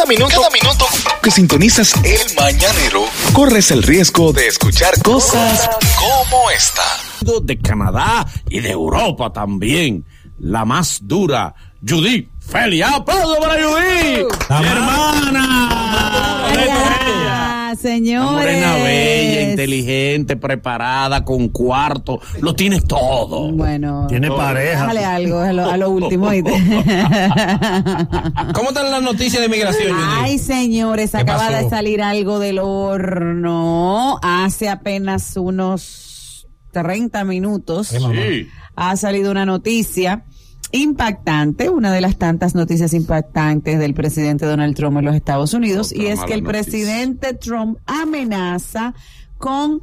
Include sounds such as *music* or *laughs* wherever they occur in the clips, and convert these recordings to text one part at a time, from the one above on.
Cada minuto, cada minuto que sintonizas el mañanero, corres el riesgo de escuchar cosas como esta. De Canadá y de Europa también. La más dura, Judy Felia. ¡Aplauso para Judy! ¡Hermana! Señores. Morena bella, inteligente, preparada, con cuarto. Lo tienes todo. Bueno. Tiene pareja. Déjale algo a lo, a lo último. *laughs* ¿Cómo están las noticias de migración? Ay, señores, ¿Qué acaba pasó? de salir algo del horno. Hace apenas unos 30 minutos Sí. ha salido una noticia impactante, una de las tantas noticias impactantes del presidente Donald Trump en los Estados Unidos, Otra y es que el noticia. presidente Trump amenaza con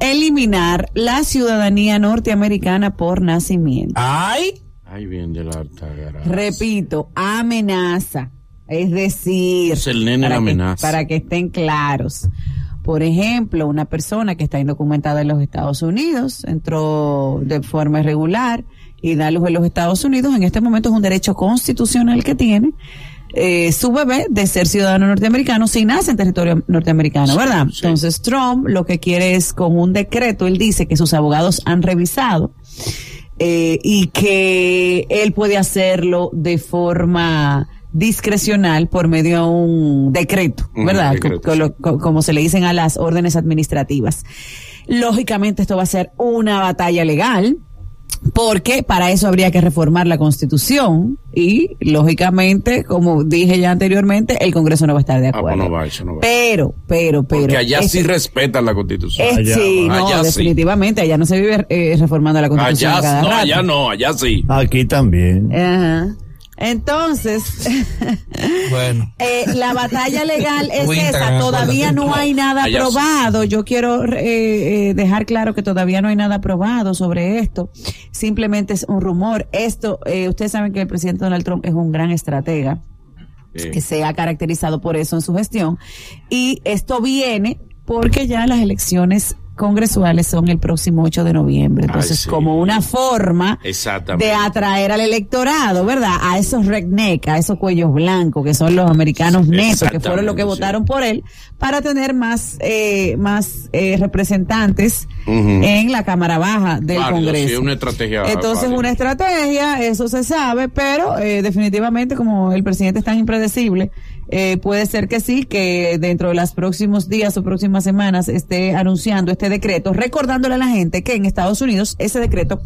eliminar la ciudadanía norteamericana por nacimiento. Ay, Ay, bien de la alta. Repito, amenaza. Es decir, Es el nene la para que- amenaza. para que estén claros. Por ejemplo, una persona que está indocumentada en los Estados Unidos entró de forma irregular y da luz en los Estados Unidos. En este momento es un derecho constitucional que tiene eh, su bebé de ser ciudadano norteamericano si nace en territorio norteamericano, ¿verdad? sí. Entonces Trump lo que quiere es con un decreto, él dice que sus abogados han revisado eh, y que él puede hacerlo de forma discrecional por medio de un decreto, Un ¿verdad? decreto, lo- como se le dicen a las órdenes administrativas. Lógicamente esto va a ser una batalla legal. Porque para eso habría que reformar la constitución y, lógicamente, como dije ya anteriormente, el Congreso no va a estar de Ah, pues acuerdo. no va, eso no va. Pero, pero, pero. Porque allá sí respetan la constitución. es- Allá, sí, no, allá sí. definitivamente, allá no se vive eh, reformando la constitución Allá, cada no, rato. allá no, allá sí. Aquí también. Ajá. Entonces, *laughs* bueno. eh, la batalla legal es esa. Todavía no hay nada Allá sí. aprobado. Yo quiero eh, eh, dejar claro que todavía no hay nada aprobado sobre esto. Simplemente es un rumor. Esto, eh, ustedes saben que el presidente Donald Trump es un gran estratega que se ha caracterizado por eso en su gestión. Y esto viene porque ya las elecciones congresuales son el próximo 8 de noviembre. Entonces, sí. como una forma de atraer al electorado, ¿verdad? A esos redneck, a esos cuellos blancos que son los americanos Sí, netos, que fueron los que sí. votaron por él, para tener más, eh, más eh, representantes en la Cámara Baja del Válido, Congreso. una estrategia Entonces, válida. una estrategia, eso se sabe, pero eh, definitivamente como el presidente es tan impredecible, eh, puede ser que sí, que dentro de los próximos días o próximas semanas esté anunciando este decreto, recordándole a la gente que en Estados Unidos ese decreto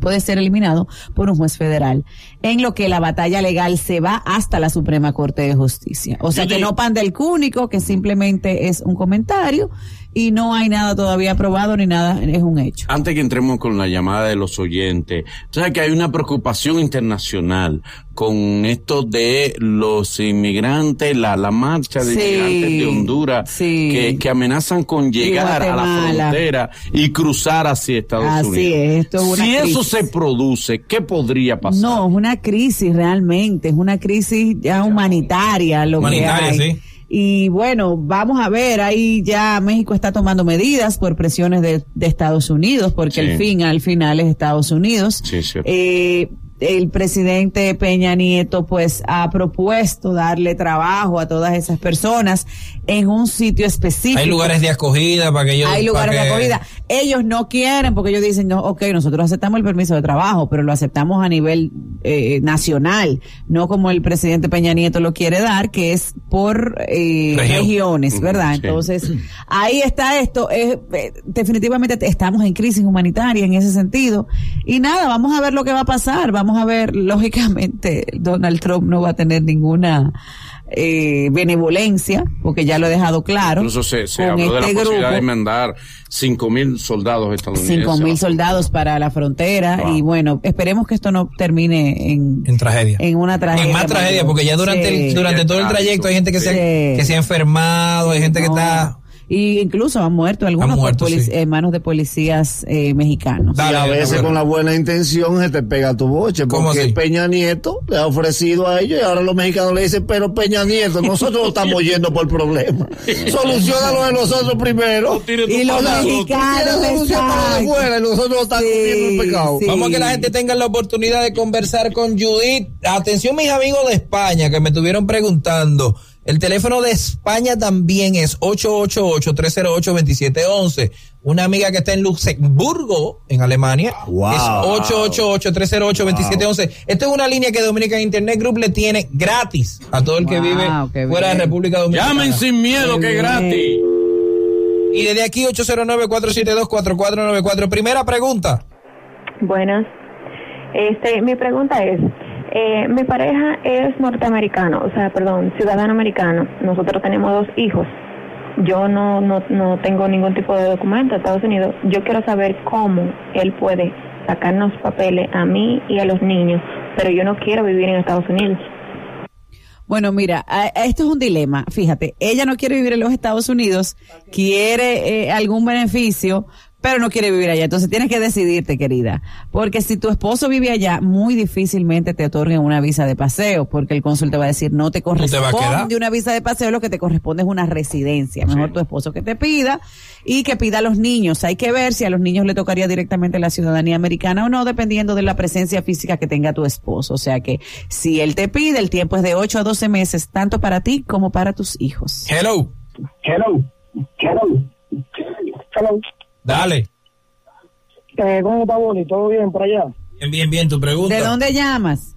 puede ser eliminado por un juez federal, en lo que la batalla legal se va hasta la Suprema Corte de Justicia. O sea que no pan del cúnico, que simplemente es un comentario y no hay nada todavía aprobado ni nada, es un hecho. Antes que entremos con la llamada de los oyentes, tú sabes que hay una preocupación internacional con esto de los inmigrantes, la, la marcha de Sí, inmigrantes de Honduras, sí. que, que amenazan con llegar a la frontera y cruzar hacia Estados Así Unidos. es, esto es una si eso crisis. se produce, ¿qué podría pasar? No, es una crisis realmente, es una crisis ya humanitaria lo Humanitaria, que hay. sí. Y bueno, vamos a ver, ahí ya México está tomando medidas por presiones de, de Estados Unidos, porque Sí. el fin al final es Estados Unidos. Sí. Eh, el presidente Peña Nieto pues ha propuesto darle trabajo a todas esas personas en un sitio específico. Hay lugares de acogida para que ellos. Hay lugares de acogida. Ellos no quieren porque ellos dicen, no, ok, nosotros aceptamos el permiso de trabajo, pero lo aceptamos a nivel eh, nacional, no como el presidente Peña Nieto lo quiere dar, que es por eh, regiones, ¿verdad? sí. Entonces, ahí está esto. Es, eh, definitivamente te- estamos en crisis humanitaria en ese sentido. Y nada, vamos a ver lo que va a pasar. Vamos a ver, lógicamente, Donald Trump no va a tener ninguna eh, benevolencia, porque ya lo he dejado claro. Incluso se, se habló de la este posibilidad de mandar cinco mil soldados estadounidenses. Cinco mil soldados para la frontera Wow. y bueno, esperemos que esto no termine en, En tragedia. en una tragedia. En más tragedia, porque ya durante, Sí. el, durante todo el trayecto hay gente que, se, que se ha enfermado, hay gente que está. Y incluso han muerto algunos Han muerto, por polic- sí. en manos de policías eh, mexicanos. Dale, y a veces bueno. con la buena intención se te pega tu boche, ¿Cómo porque así? Peña Nieto le ha ofrecido a ellos y ahora los mexicanos le dicen, pero Peña Nieto, nosotros no estamos yendo por problema. *laughs* Soluciona lo de nosotros primero. Y los mexicanos Quiere solución para exacto. de fuera y nosotros no estamos Sí, comiendo el pecado. sí. Vamos a que la gente tenga la oportunidad de conversar con Judith. Atención mis amigos de España que me estuvieron preguntando El teléfono de España también es 888-308-2711. Una amiga que está en Luxemburgo, en Alemania, Wow. es 888-308-2711. Esta es una línea que Dominican Internet Group le tiene gratis a todo el que Wow, vive fuera de. República Dominicana. Llamen sin miedo, que es gratis. Y desde aquí 809-472-4494. Primera pregunta. Buenas. Este, mi pregunta es, eh, mi pareja es norteamericano, o sea, perdón, ciudadano americano. Nosotros tenemos dos hijos. Yo no, no, no tengo ningún tipo de documento de Estados Unidos. Yo quiero saber cómo él puede sacarnos papeles a mí y a los niños, pero yo no quiero vivir en Estados Unidos. Bueno, mira, esto es un dilema. Fíjate, ella no quiere vivir en los Estados Unidos, quiere eh, algún beneficio, pero no quiere vivir allá. Entonces tienes que decidirte, querida. Porque si tu esposo vive allá, muy difícilmente te otorguen una visa de paseo, porque el cónsul te va a decir, no te corresponde una visa de paseo, lo que te corresponde es una residencia. Mejor tu esposo que te pida y que pida a los niños. Hay que ver si a los niños le tocaría directamente la ciudadanía americana o no, dependiendo de la presencia física que tenga tu esposo. O sea que si él te pide, el tiempo es de 8 a 12 meses, tanto para ti como para tus hijos. Hello. Hello. Hello. Hello. Dale. Eh, ¿Cómo está, Boli? ¿Todo bien por allá? Bien, bien, bien. Tu pregunta. ¿De dónde llamas?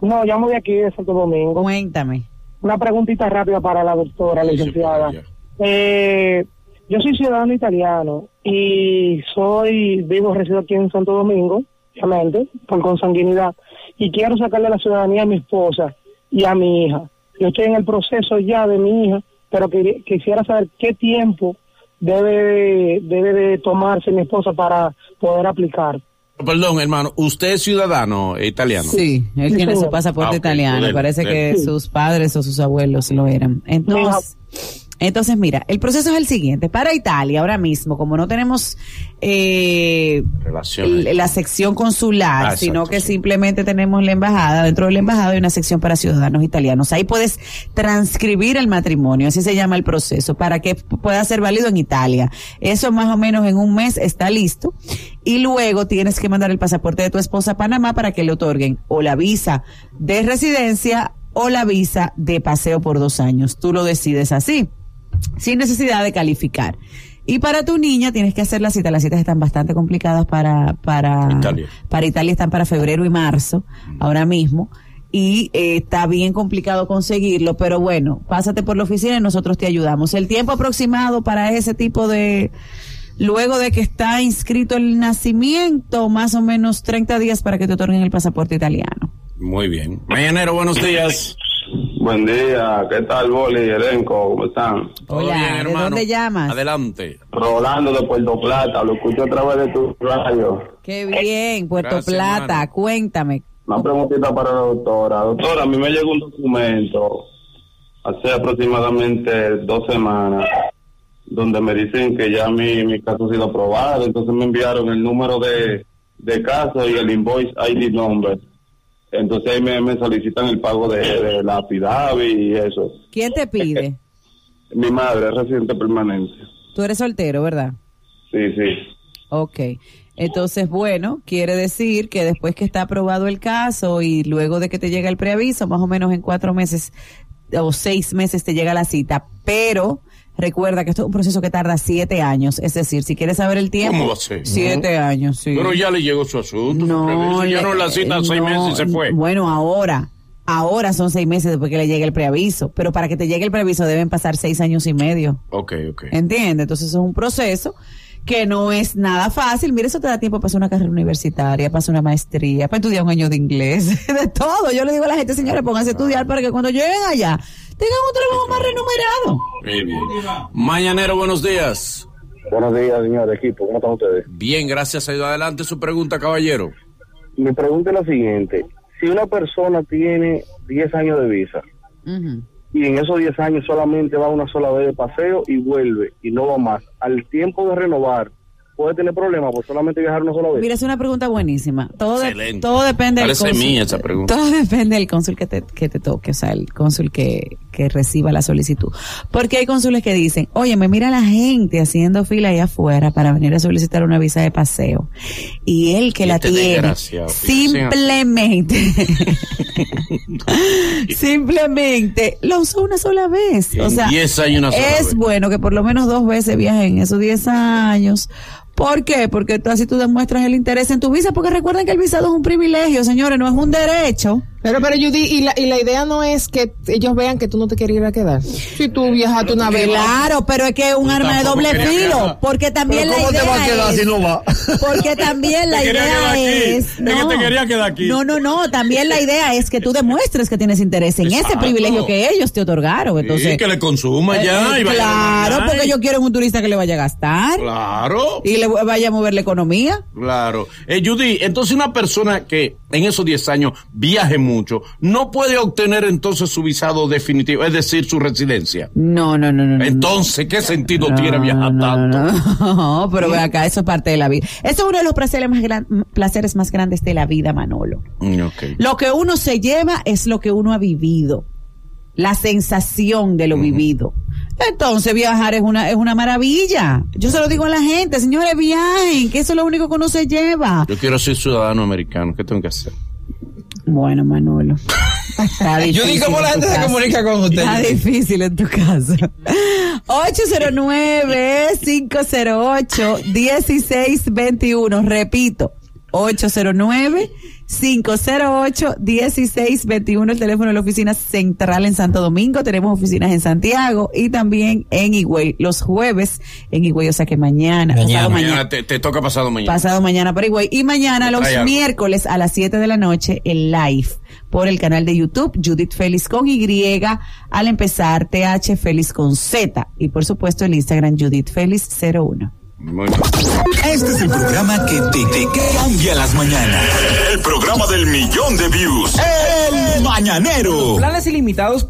No, llamo de aquí, de Santo Domingo. Cuéntame. Una preguntita rápida para la doctora, licenciada. Eh, yo soy ciudadano italiano y soy, vivo, resido aquí en Santo Domingo, obviamente, por consanguinidad, y quiero sacarle la ciudadanía a mi esposa y a mi hija. Yo estoy en el proceso ya de mi hija, pero quisiera saber qué tiempo debe, debe de tomarse mi esposa para poder aplicar. Perdón, hermano, ¿usted es ciudadano italiano? Sí, él Sí, tiene su pasaporte Ah, italiano. dele, Parece que Sí. sus padres o sus abuelos lo eran. Entonces, entonces mira, el proceso es el siguiente. Para Italia, ahora mismo, como no tenemos eh, la sección consular, Ah, sino que simplemente tenemos la embajada. Dentro de la embajada hay una sección para ciudadanos italianos. Ahí puedes transcribir el matrimonio, así se llama el proceso, para que pueda ser válido en Italia. Eso más o menos en un mes está listo. Y luego tienes que mandar el pasaporte de tu esposa a Panamá para que le otorguen o la visa de residencia o la visa de paseo por dos años. Tú lo decides así sin necesidad de calificar. Y para tu niña tienes que hacer la cita. Las citas están bastante complicadas para, para Italia. Para Italia están para febrero y marzo, ahora mismo. Y eh, está bien complicado conseguirlo, pero bueno, pásate por la oficina y nosotros te ayudamos. El tiempo aproximado para ese tipo de, luego de que está inscrito el nacimiento, más o menos 30 días para que te otorguen el pasaporte italiano. Muy bien. Mañanero, buenos días. Buen día, ¿qué tal, Boli, elenco? ¿Cómo están? ¿Todo Hola, bien, ¿de hermano? dónde llamas? Adelante. Rolando de Puerto Plata, lo escucho a través de tu radio. Qué bien, Puerto Gracias, Plata, hermano. cuéntame. Una preguntita para la doctora. Doctora, a mí me llegó un documento hace aproximadamente dos semanas donde me dicen que ya mi, mi caso ha sido aprobado, entonces me enviaron el número de, de caso y el invoice ID number. Entonces ahí me, me solicitan el pago de, de la affidavit y eso. ¿Quién te pide? Mi madre es residente permanente. Tú eres soltero, ¿verdad? Sí, sí. Ok. Entonces, bueno, quiere decir que después que está aprobado el caso y luego de que te llega el preaviso, más o menos en cuatro meses o seis meses te llega la cita. Pero recuerda que esto es un proceso que tarda siete años. Es decir, si quieres saber el tiempo, ¿Cómo va a ser? siete años, sí. Pero ya le llegó su asunto. su no, ya no la cita seis no, meses y se fue. Bueno, ahora. Ahora son seis meses después que le llegue el preaviso, pero para que te llegue el preaviso deben pasar seis años y medio. Ok, ok. ¿Entiendes? Entonces es un proceso que no es nada fácil. Mira, eso te da tiempo para hacer una carrera universitaria, para hacer una maestría, para estudiar un año de inglés, *laughs* de todo. Yo le digo a la gente, señores, pónganse a estudiar para que cuando lleguen allá tengan un trabajo más. Muy bien. Mañanero, buenos días. Buenos días, señor equipo. ¿Cómo están ustedes? Bien, gracias. Ha ido adelante su pregunta, caballero. Mi pregunta es la siguiente. Si una persona tiene 10 años de visa. Y en esos 10 años solamente va una sola vez de paseo y vuelve y no va más, al tiempo de renovar, ¿puede tener problemas por solamente viajar una sola vez? Mira, es una pregunta buenísima. Todo, de- Excelente. todo depende del Parece cónsul. mía esa pregunta. Todo depende del cónsul que te, que te toque, o sea, el cónsul que, que reciba la solicitud. Porque hay cónsules que dicen, oye, me mira la gente haciendo fila ahí afuera para venir a solicitar una visa de paseo. Y él que Y la este tiene, simplemente, *laughs* *laughs* Simplemente lo usó una sola vez. O sea, 10 años una sola es vez. bueno que por lo menos dos veces viajen en esos 10 años. ¿Por qué? Porque tú, así tú demuestras el interés en tu visa, porque recuerden que el visado es un privilegio, señores, no es un derecho. Pero, pero Judy, y la, y la idea no es que ellos vean que tú no te quieres ir a quedar. Si tú viajaste una vez. Claro, pero es que es un Tú arma de doble filo, quedar. porque también la ¿cómo te va a idea quedar es, si no va? porque también la *laughs* idea es, que te quería quedar aquí. no, no, no, también la idea es que tú demuestres que tienes interés en ese privilegio que ellos te otorgaron, entonces. Sí, que le consuma ya. Eh, y claro, porque ellos quieren un turista que le vaya a gastar Claro. y le vaya a mover la economía. Claro. Eh, Judy, entonces una persona que en esos 10 años viaje mucho, no puede obtener entonces su visado definitivo, es decir, su residencia. No, no, no, no. Entonces, ¿qué sentido No, tiene viajar tanto? No, no, *laughs* pero ve acá, eso es parte de la vida. Eso es uno de los placeres más, gran- placeres más grandes de la vida, Manolo. Mm, ok. Lo que uno se lleva es lo que uno ha vivido. La sensación de lo vivido. Entonces viajar es una, es una maravilla. Yo se lo digo a la gente, señores, viajen, que eso es lo único que uno se lleva. Yo quiero ser ciudadano americano, ¿qué tengo que hacer? Bueno, Manolo. Está *laughs* Judy, difícil ¿cómo la gente se comunica con usted? Está difícil en tu caso. *laughs* 809-508-1621. Repito, 809-508-1621. El teléfono de la oficina central en Santo Domingo. Tenemos oficinas en Santiago y también en Higüey. Los jueves en Higüey, o sea que mañana. Mañana. pasado Mañana te, te toca pasado mañana. Pasado mañana para Higüey. Y mañana, los algo. miércoles a las 7 de la noche, el live por el canal de YouTube, Judith Félix con Y, al empezar TH Félix con Z. Y por supuesto el Instagram Judith Félix 01. Este es el programa que te, te cambia las mañanas. El programa del millón de views. El Mañanero. Planes ilimitados